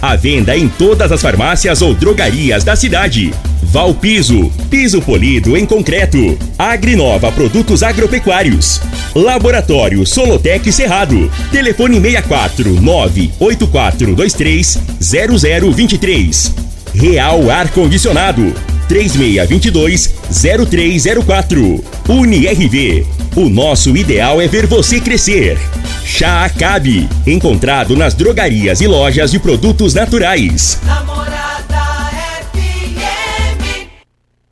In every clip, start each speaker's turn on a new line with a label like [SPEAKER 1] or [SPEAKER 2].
[SPEAKER 1] À venda em todas as farmácias ou drogarias da cidade. Valpiso, piso polido em concreto. Agrinova Produtos Agropecuários. Laboratório Solotec Cerrado. Telefone 64 98423 0023. Real Ar Condicionado. 3622 0304. UniRV. O nosso ideal é ver você crescer. Chá Acabe, encontrado nas drogarias e lojas de produtos naturais.
[SPEAKER 2] Namorada FM,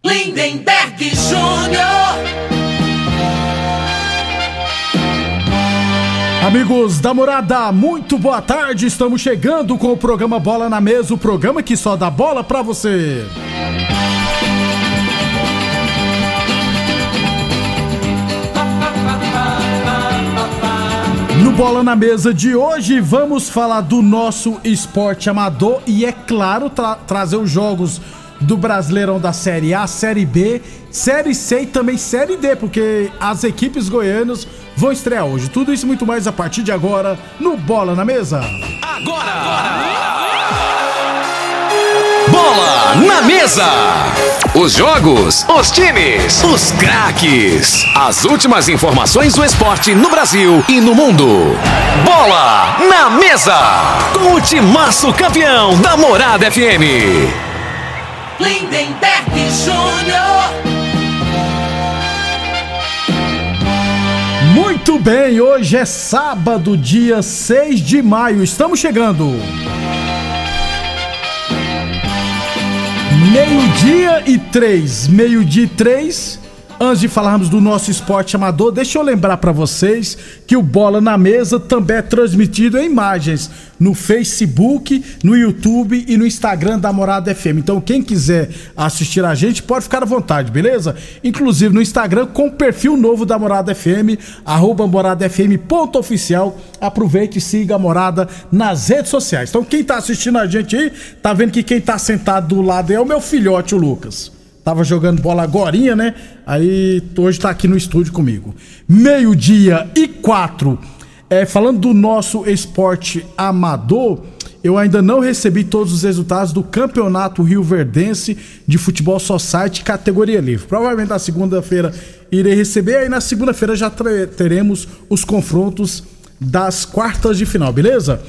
[SPEAKER 2] Lindenberg Júnior.
[SPEAKER 3] Amigos da morada, muito boa tarde. Estamos chegando com o programa Bola na Mesa o programa que só dá bola pra você. Bola na Mesa de hoje, vamos falar do nosso esporte amador e, é claro, tra trazer os jogos do Brasileirão da Série A, Série B, Série C e também Série D, porque as equipes goianas vão estrear hoje. Tudo isso e muito mais a partir de agora no Bola na Mesa.
[SPEAKER 4] Bola na mesa. Os jogos, os times, os craques. As últimas informações do esporte no Brasil e no mundo. Bola na mesa. Com o timaço campeão da Morada FM.
[SPEAKER 2] Lindenberg Júnior.
[SPEAKER 3] Muito bem, hoje é sábado, dia 6 de maio. Estamos chegando. Meio-dia e três. Meio-dia e três. Antes de falarmos do nosso esporte amador, deixa eu lembrar para vocês que o Bola na Mesa também é transmitido em imagens no Facebook, no YouTube e no Instagram da Morada FM. Então, quem quiser assistir a gente, pode ficar à vontade, beleza? Inclusive no Instagram com o perfil novo da Morada FM, arroba Morada FM ponto oficial. Aproveite e siga a Morada nas redes sociais. Então, quem tá assistindo a gente aí, tá vendo que quem tá sentado do lado é o meu filhote, o Lucas. Tava jogando bola agorinha, né? Aí hoje tá aqui no estúdio comigo. Meio-dia e quatro. É, falando do nosso esporte amador, eu ainda não recebi todos os resultados do Campeonato Rio Verdense de Futebol Society categoria livre. Provavelmente na segunda-feira irei receber, aí na segunda-feira já teremos os confrontos das quartas de final, beleza?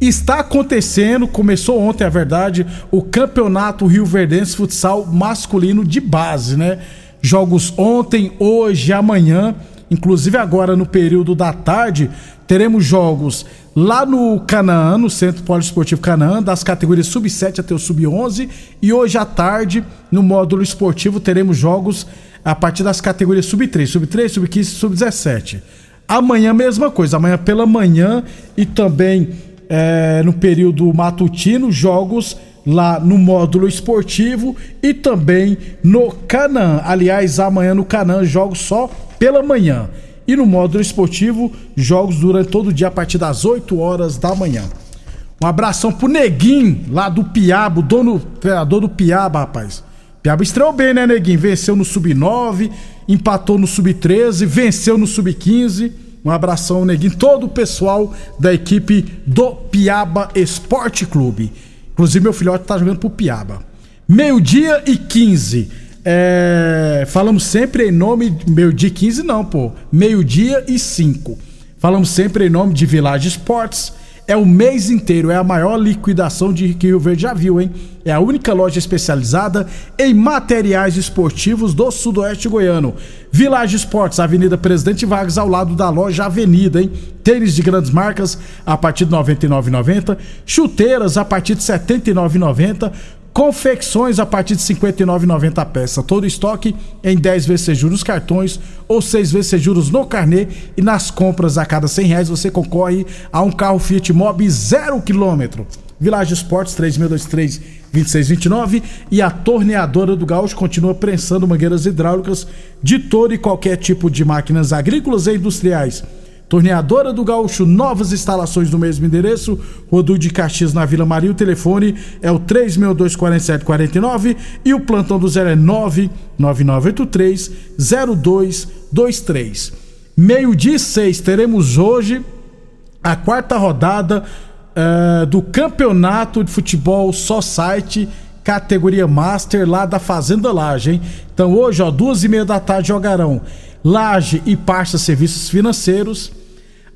[SPEAKER 3] Está acontecendo, começou ontem, a verdade, o Campeonato Rio Verdense Futsal Masculino de Base, né? Jogos ontem, hoje amanhã, inclusive agora no período da tarde, teremos jogos lá no Canaã, no Centro Poliesportivo Canaã, das categorias sub-7 até o sub-11, e hoje à tarde, no módulo esportivo, teremos jogos a partir das categorias sub-3, sub-3, sub-15 e sub-17. Amanhã, mesma coisa. Amanhã pela manhã e também é, no período matutino, jogos lá no módulo esportivo e também no Canã. Aliás, amanhã no Canã, jogos só pela manhã. E no módulo esportivo, jogos durante todo o dia a partir das 8 horas da manhã. Um abração pro Neguinho, lá do Piaba, o dono, treinador do Piaba, rapaz. Piaba estreou bem, né, Neguinho? Venceu no Sub-9, empatou no Sub-13, venceu no Sub-15. Um abração, Neguinho, todo o pessoal da equipe do Piaba Esporte Clube. Inclusive, meu filhote tá jogando pro Piaba. Meio-dia e 15. É, falamos sempre em nome. Meio-dia e 15, não, pô. Meio-dia e 5. Falamos sempre em nome de Village Esportes. É o mês inteiro, é a maior liquidação de que Rio Verde já viu, hein? É a única loja especializada em materiais esportivos do Sudoeste Goiano. Village Esportes, Avenida Presidente Vargas, ao lado da loja Avenida, hein? Tênis de grandes marcas a partir de R$ 99,90. Chuteiras a partir de R$ 79,90. Confecções a partir de R$ 59,90 a peça. Todo estoque em 10 vezes sem juros cartões ou 6 vezes sem juros no carnê. E nas compras a cada 100 reais você concorre a um carro Fiat Mobi zero quilômetro. Village Esportes 3623-2629 e a torneadora do Gaúcho continua prensando mangueiras hidráulicas de todo e qualquer tipo de máquinas agrícolas e industriais. Torneadora do Gaúcho, novas instalações no mesmo endereço, Rodu de Caxias na Vila Maria. O telefone é o 3624749 e o plantão do zero é 999830223. Meio-dia e seis, teremos hoje a quarta rodada uh, do Campeonato de Futebol Só Site categoria Master lá da Fazenda Laje, hein? Então hoje, ó, duas e meia da tarde jogarão Laje e Parça Serviços Financeiros.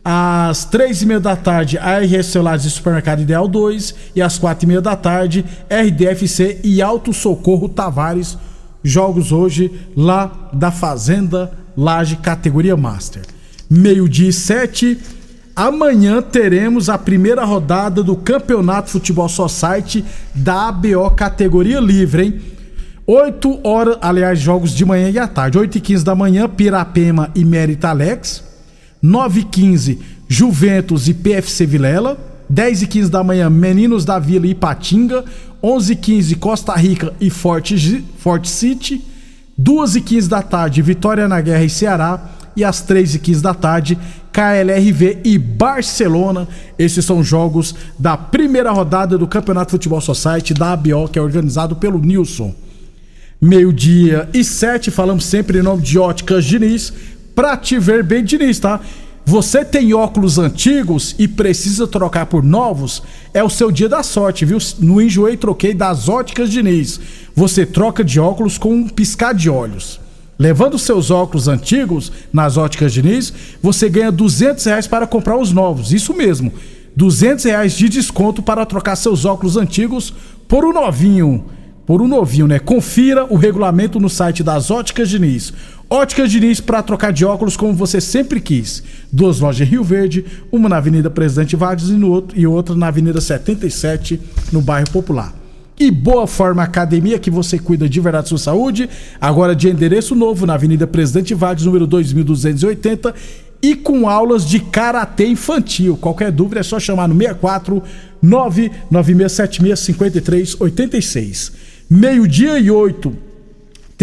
[SPEAKER 3] Às três e meia da tarde, a RS Celulares e Supermercado Ideal 2. E às quatro e meia da tarde, RDFC e Alto Socorro Tavares. Jogos hoje lá da Fazenda Laje, categoria Master. Meio-dia e sete. Amanhã teremos a primeira rodada do Campeonato Futebol Society da ABO categoria livre, hein? 8 horas, aliás, jogos de manhã e à tarde. 8 e 15 da manhã, Pirapema e Mérita Alex. 9 e 15, Juventus e PFC Vilela. 10 e 15 da manhã, Meninos da Vila e Ipatinga. 11 e 15, Costa Rica e Forte, Forte City. 2 e 15 da tarde, Vitória na Guerra e Ceará. E às 3 e 15 da tarde, KLRV e Barcelona. Esses são jogos da primeira rodada do Campeonato Futebol Society da ABO, que é organizado pelo Nilson. Meio-dia e sete, falamos sempre em nome de Óticas Diniz, pra te ver bem Diniz, tá? Você tem óculos antigos e precisa trocar por novos? É o seu dia da sorte, viu? No Enjoei Troquei das Óticas Diniz. Você troca de óculos com um piscar de olhos. Levando seus óculos antigos nas óticas Diniz, você ganha 200 reais para comprar os novos. Isso mesmo, 200 reais de desconto para trocar seus óculos antigos por um novinho por um novinho, né? Confira o regulamento no site das Óticas Diniz. Óticas Diniz para trocar de óculos como você sempre quis. Duas lojas em Rio Verde, uma na Avenida Presidente Vargas e, no outro, e outra na Avenida 77, no bairro Popular. E Boa Forma Academia, que você cuida de verdade da sua saúde, agora de endereço novo na Avenida Presidente Vargas, número 2280, e com aulas de karatê infantil. Qualquer dúvida é só chamar no 64 99676 5386 meio-dia e oito.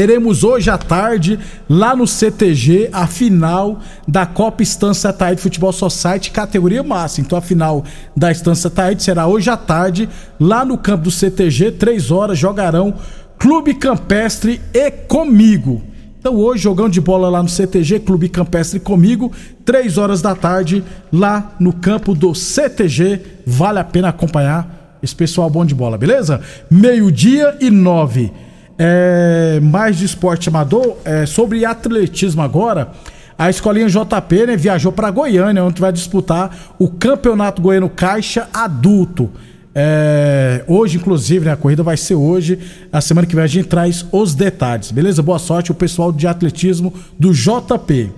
[SPEAKER 3] Teremos hoje à tarde, lá no CTG, a final da Copa Estância Taíde Futebol Society, categoria máxima. Então a final da Estância Taíde será hoje à tarde, lá no campo do CTG, três horas, jogarão Clube Campestre e Comigo. Então hoje, jogão de bola lá no CTG, Clube Campestre comigo, três horas da tarde, lá no campo do CTG. Vale a pena acompanhar esse pessoal bom de bola, beleza? Meio-dia e nove. É, mais de esporte amador. É, sobre atletismo agora. A escolinha JP né, viajou para Goiânia, onde vai disputar o Campeonato Goiano Caixa Adulto. É, hoje, inclusive, né, a corrida vai ser hoje. A semana que vem a gente traz os detalhes, beleza? Boa sorte o pessoal de atletismo do JP.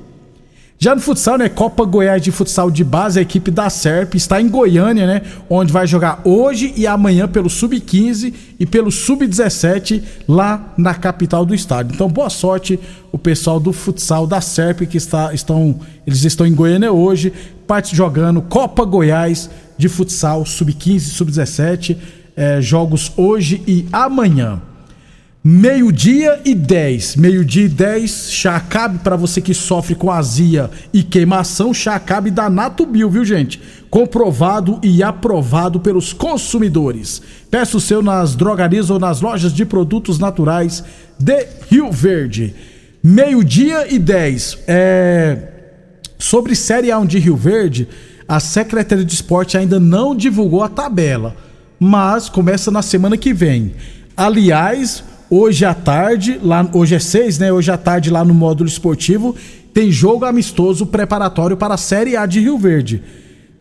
[SPEAKER 3] Já no futsal, né? Copa Goiás de Futsal de Base, a equipe da SERP está em Goiânia, né? Onde vai jogar hoje e amanhã pelo Sub-15 e pelo Sub-17 lá na capital do estado. Então, boa sorte o pessoal do futsal da SERP que está, estão, eles estão em Goiânia hoje, parte jogando Copa Goiás de Futsal Sub-15 e Sub-17. É, jogos hoje e amanhã. Meio-dia e 10. Meio-dia e 10, chá cabe para você que sofre com azia e queimação, chá cabe da Natubio, viu, gente? Comprovado e aprovado pelos consumidores. Peça o seu nas drogarias ou nas lojas de produtos naturais de Rio Verde. Meio-dia e 10. É... Sobre Série A1 de Rio Verde, a Secretaria de Esporte ainda não divulgou a tabela, mas começa na semana que vem. Aliás, Hoje à tarde, lá, hoje é 6, né? Hoje à tarde, lá no módulo esportivo, tem jogo amistoso preparatório para a Série A de Rio Verde.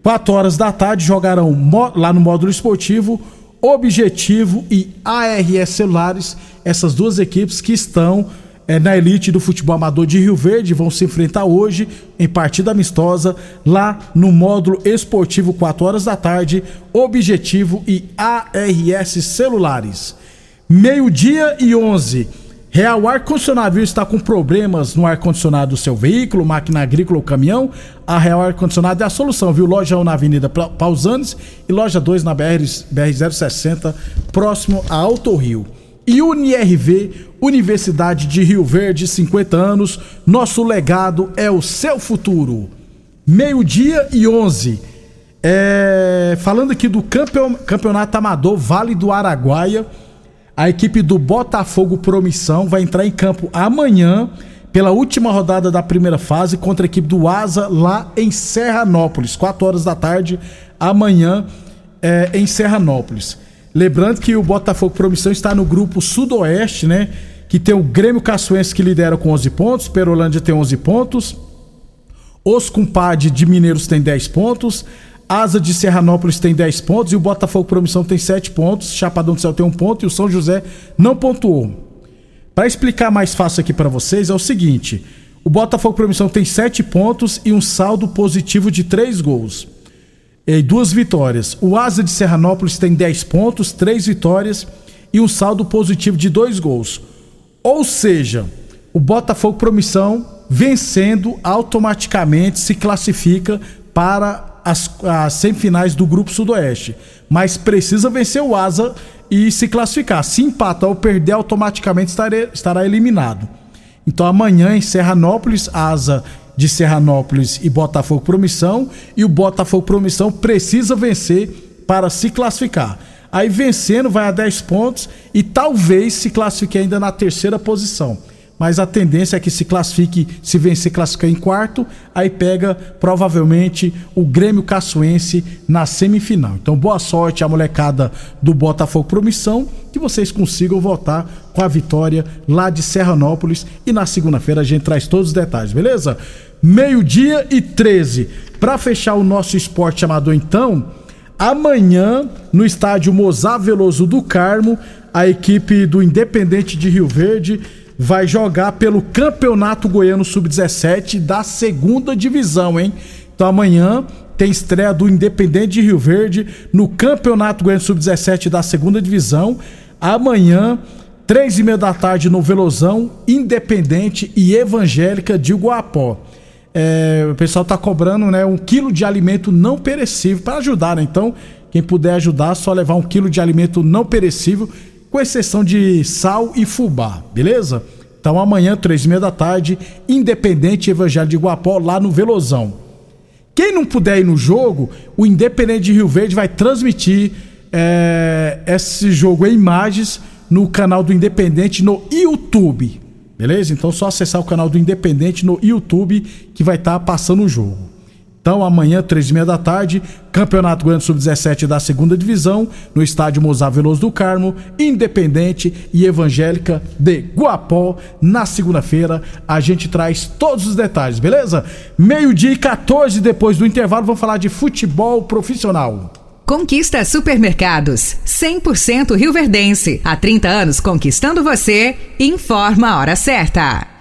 [SPEAKER 3] 4 horas da tarde jogarão lá no módulo esportivo Objetivo e ARS Celulares, essas duas equipes que estão é, na elite do futebol amador de Rio Verde, vão se enfrentar hoje em partida amistosa lá no módulo esportivo 4 horas da tarde, Objetivo e ARS Celulares. Meio-dia e 11. Real Ar-Condicionado está com problemas no ar-condicionado do seu veículo, máquina agrícola ou caminhão? A Real Ar-Condicionado é a solução, viu? Loja 1 na Avenida Pausanes e loja 2 na BR, BR-060, próximo a Alto Rio. E UniRV, Universidade de Rio Verde, 50 anos. Nosso legado é o seu futuro. Meio-dia e 11. É, falando aqui do campeonato amador Vale do Araguaia. A equipe do Botafogo Promissão vai entrar em campo amanhã pela última rodada da primeira fase contra a equipe do Asa lá em Serranópolis, 4 horas da tarde, amanhã é, em Serranópolis. Lembrando que o Botafogo Promissão está no grupo Sudoeste, né? Que tem o Grêmio Caçoense que lidera com 11 pontos, Perolândia tem 11 pontos, os Cumpade de Mineiros tem 10 pontos, Asa de Serranópolis tem 10 pontos e o Botafogo Promissão tem 7 pontos. Chapadão do Céu tem 1 ponto e o São José não pontuou. Para explicar mais fácil aqui para vocês é o seguinte: o Botafogo Promissão tem 7 pontos e um saldo positivo de 3 gols. E duas vitórias. O Asa de Serranópolis tem 10 pontos, 3 vitórias e um saldo positivo de 2 gols. Ou seja, o Botafogo Promissão vencendo automaticamente se classifica para as, as semifinais do Grupo Sudoeste. Mas precisa vencer o Asa e se classificar. Se empatar ou perder, automaticamente estará, estará eliminado. Então amanhã em Serranópolis, Asa de Serranópolis e Botafogo Promissão. E o Botafogo Promissão precisa vencer para se classificar. Aí vencendo vai a 10 pontos e talvez se classifique ainda na terceira posição mas a tendência é que se classifique, se vencer, classificar em quarto, aí pega provavelmente o Grêmio Caçoense na semifinal. Então, boa sorte à molecada do Botafogo Promissão, que vocês consigam voltar com a vitória lá de Serranópolis e na segunda-feira a gente traz todos os detalhes, beleza? Meio-dia e 13. Para fechar o nosso esporte amador, então, amanhã no estádio Mozar Veloso do Carmo, a equipe do Independente de Rio Verde vai jogar pelo Campeonato Goiano Sub-17 da segunda divisão, hein? Então amanhã tem estreia do Independente de Rio Verde no Campeonato Goiano Sub-17 da segunda divisão. Amanhã, três e meia da tarde no Velozão, Independente e Evangélica de Guapó. É, o pessoal tá cobrando né, um quilo de alimento não perecível para ajudar, né? Então, quem puder ajudar, só levar um quilo de alimento não perecível com exceção de sal e fubá, beleza? Então amanhã, três e meia da tarde, Independente Evangelho de Guapó, lá no Velozão. Quem não puder ir no jogo, o Independente de Rio Verde vai transmitir é, esse jogo em imagens no canal do Independente no YouTube. Beleza? Então só acessar o canal do Independente no YouTube que vai estar tá passando o jogo. Então, amanhã, três e meia da tarde, Campeonato Goiano Sub-17 da segunda divisão, no estádio Mozar Veloso do Carmo, Independente e Evangélica de Guapó. Na segunda-feira, a gente traz todos os detalhes, beleza? Meio-dia e 14 depois do intervalo, vamos falar de futebol profissional.
[SPEAKER 5] Conquista Supermercados, 100% Rio Verdense. Há 30 anos conquistando você. Informa a hora certa.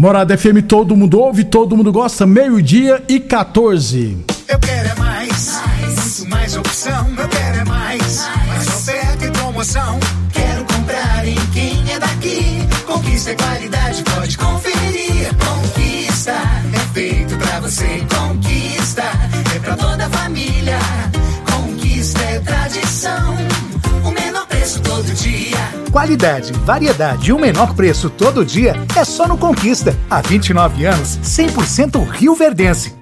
[SPEAKER 3] Morada FM, todo mundo ouve, todo mundo gosta, meio-dia e 14.
[SPEAKER 6] Eu quero é mais, mais, mais opção, eu quero é mais, mais, mais oferta e promoção. Quero comprar em quem é daqui, conquista é qualidade, pode conferir. Conquista é feito pra você, conquista é pra toda a família. Conquista é tradição,
[SPEAKER 7] Qualidade, variedade e o menor preço todo dia é só no Conquista. Há 29 anos, 100% Rio Verdense.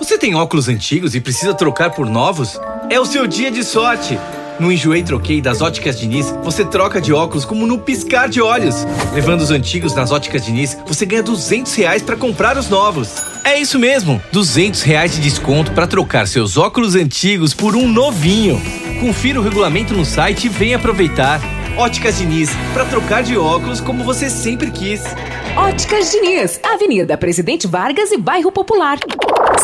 [SPEAKER 8] Você tem óculos antigos e precisa trocar por novos? É o seu dia de sorte! No Enjoei Troquei das Óticas Diniz, você troca de óculos como no piscar de olhos. Levando os antigos nas Óticas Diniz, você ganha 200 reais para comprar os novos. É isso mesmo, 200 reais de desconto para trocar seus óculos antigos por um novinho. Confira o regulamento no site e venha aproveitar. Óticas Diniz, para trocar de óculos como você sempre quis.
[SPEAKER 9] Óticas Diniz, Avenida Presidente Vargas e Bairro Popular.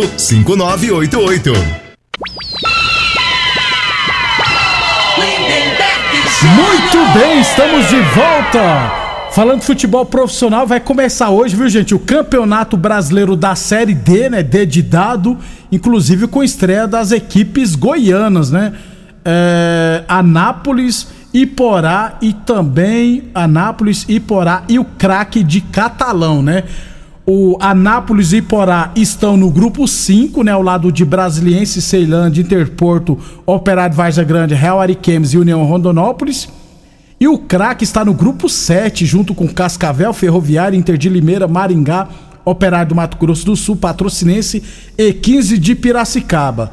[SPEAKER 10] 5988.
[SPEAKER 3] Muito bem, estamos de volta. Falando de futebol profissional, vai começar hoje, viu, gente? O Campeonato Brasileiro da Série D, né? D de dado, inclusive com estreia das equipes goianas, né? É, Anápolis, Iporá e também Anápolis, Iporá e o craque de Catalão, né? O Anápolis e Iporá estão no grupo 5, né? Ao lado de Brasiliense, Ceilândia, Interporto, Operário Varza Grande, Real Ariquemes e União Rondonópolis. E o craque está no grupo 7, junto com Cascavel, Ferroviário, Inter de Limeira, Maringá, Operário do Mato Grosso do Sul, Patrocinense e 15 de Piracicaba.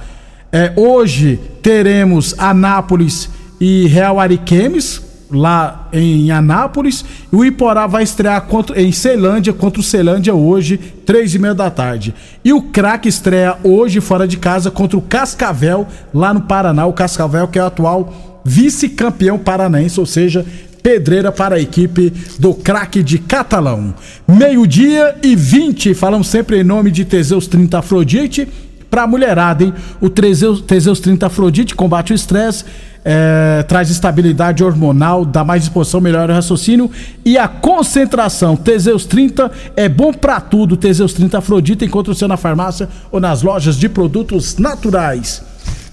[SPEAKER 3] É, hoje teremos Anápolis e Real Ariquemes, lá em Anápolis. E o Iporá vai estrear contra, em Ceilândia, contra o Ceilândia hoje, três e meia da tarde. E o craque estreia hoje fora de casa contra o Cascavel, lá no Paraná. O Cascavel que é o atual vice-campeão paranaense, ou seja, pedreira para a equipe do craque de Catalão. Meio-dia e 20, falamos sempre em nome de Teseus 30 Afrodite. Pra mulherada, hein? O Teseus, Teseus 30 Afrodite combate o estresse, é, traz estabilidade hormonal, dá mais disposição, melhora o raciocínio e a concentração. Teseus 30 é bom pra tudo. Teseus 30 Afrodite encontra você na farmácia ou nas lojas de produtos naturais.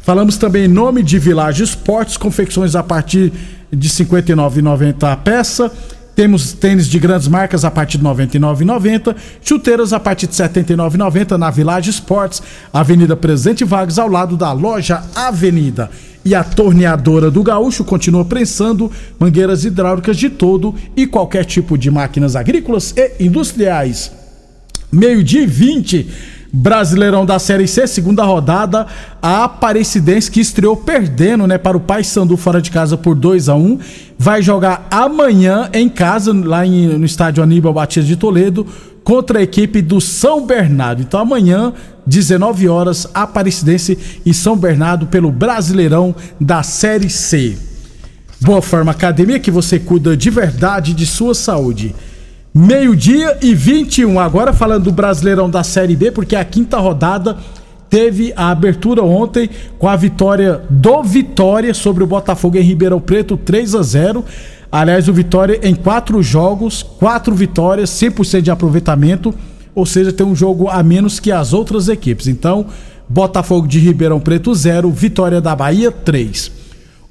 [SPEAKER 3] Falamos também em nome de Village Esportes, confecções a partir de R$ 59,90 a peça. Temos tênis de grandes marcas a partir de R$ 99,90, chuteiras a partir de R$ 79,90 na Village Esportes, Avenida Presidente Vargas, ao lado da loja Avenida. E a torneadora do Gaúcho continua prensando mangueiras hidráulicas de todo e qualquer tipo de máquinas agrícolas e industriais. Meio-dia e 20. Brasileirão da Série C, segunda rodada, a Aparecidense que estreou perdendo, né, para o Paysandu fora de casa por 2 a 1 vai jogar amanhã em casa, lá em, no estádio Aníbal Batista de Toledo, contra a equipe do São Bernardo. Então amanhã, 19 horas, Aparecidense e São Bernardo pelo Brasileirão da Série C. Boa Forma Academia, que você cuida de verdade de sua saúde. Meio-dia e 21. Agora falando do Brasileirão da Série B, porque a quinta rodada teve a abertura ontem com a vitória do Vitória sobre o Botafogo em Ribeirão Preto, 3 a 0. Aliás, o Vitória em quatro jogos, quatro vitórias, 100% de aproveitamento, ou seja, tem um jogo a menos que as outras equipes. Então, Botafogo de Ribeirão Preto 0, Vitória da Bahia 3.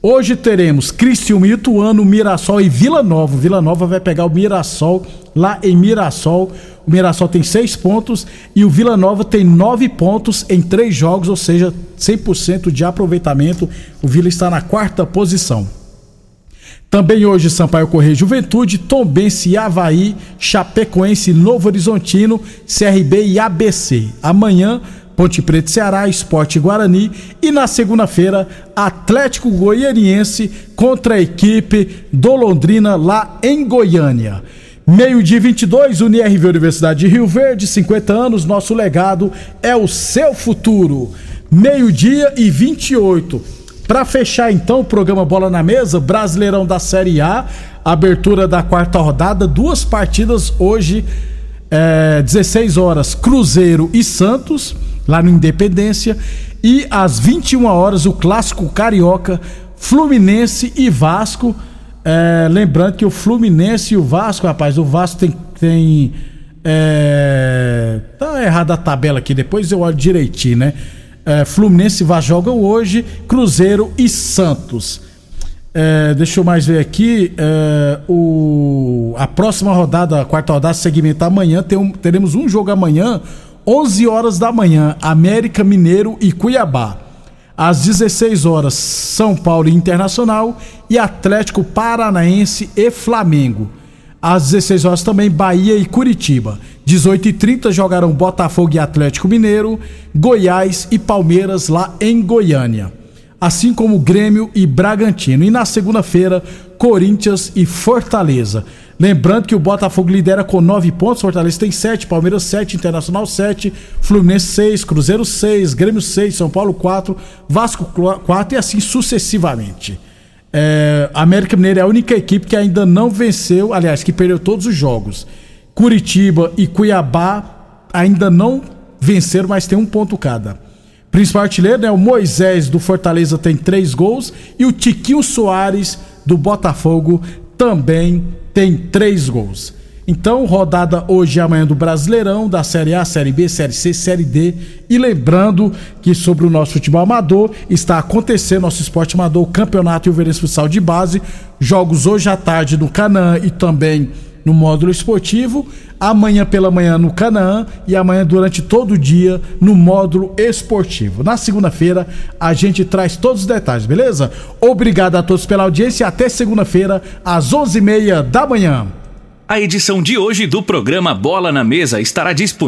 [SPEAKER 3] Hoje teremos Criciúma, Ituano, Mirassol e Vila Nova. Vila Nova vai pegar o Mirassol lá em Mirassol. O Mirassol tem seis pontos e o Vila Nova tem nove pontos em três jogos, ou seja, 100% de aproveitamento. O Vila está na quarta posição. Também hoje Sampaio Correia Juventude, Tombense Havaí, Chapecoense, Novo Horizontino, CRB e ABC. Amanhã Ponte Preta Ceará, Esporte Guarani e na segunda-feira Atlético Goianiense contra a equipe do Londrina lá em Goiânia. Meio-dia 22, UniRV Universidade de Rio Verde, 50 anos, nosso legado é o seu futuro. Meio-dia e 28. Para fechar então o programa Bola na Mesa, Brasileirão da Série A, abertura da quarta rodada, duas partidas hoje, é, 16 horas, Cruzeiro e Santos lá no Independência. E às 21 horas, o clássico carioca, Fluminense e Vasco. É, lembrando que o Fluminense e o Vasco, rapaz, o Vasco tem. tem é, tá errada a tabela aqui, depois eu olho direitinho, né? É, Fluminense e Vasco jogam hoje, Cruzeiro e Santos. É, deixa eu mais ver aqui. É, o, a próxima rodada, a quarta rodada, segmenta amanhã. Tem um, teremos um jogo amanhã 11 horas da manhã, América Mineiro e Cuiabá. Às 16 horas, São Paulo Internacional e Atlético Paranaense e Flamengo. Às 16 horas também, Bahia e Curitiba. 18h30 jogarão Botafogo e Atlético Mineiro, Goiás e Palmeiras lá em Goiânia. Assim como Grêmio e Bragantino. E na segunda-feira, Corinthians e Fortaleza. Lembrando que o Botafogo lidera com 9 pontos, Fortaleza tem 7, Palmeiras 7, Internacional 7, Fluminense 6, Cruzeiro 6, Grêmio 6, São Paulo 4, Vasco 4 e assim sucessivamente. É, América Mineiro é a única equipe que ainda não venceu, aliás, que perdeu todos os jogos. Curitiba e Cuiabá ainda não venceram, mas tem um ponto cada. Principal artilheiro, né? O Moisés do Fortaleza tem três gols e o Tiquinho Soares do Botafogo também tem três gols. Então, rodada hoje e amanhã do Brasileirão, da Série A, Série B, Série C, Série D. E lembrando que sobre o nosso futebol amador, está acontecendo nosso esporte amador, o Campeonato Ilverense Futsal de Base. Jogos hoje à tarde no Canaã e também no módulo esportivo, amanhã pela manhã no Canaã e amanhã durante todo o dia no módulo esportivo. Na segunda-feira a gente traz todos os detalhes, beleza? Obrigado a todos pela audiência e até segunda-feira às 11:30 da manhã.
[SPEAKER 11] A edição de hoje do programa Bola na Mesa estará disponível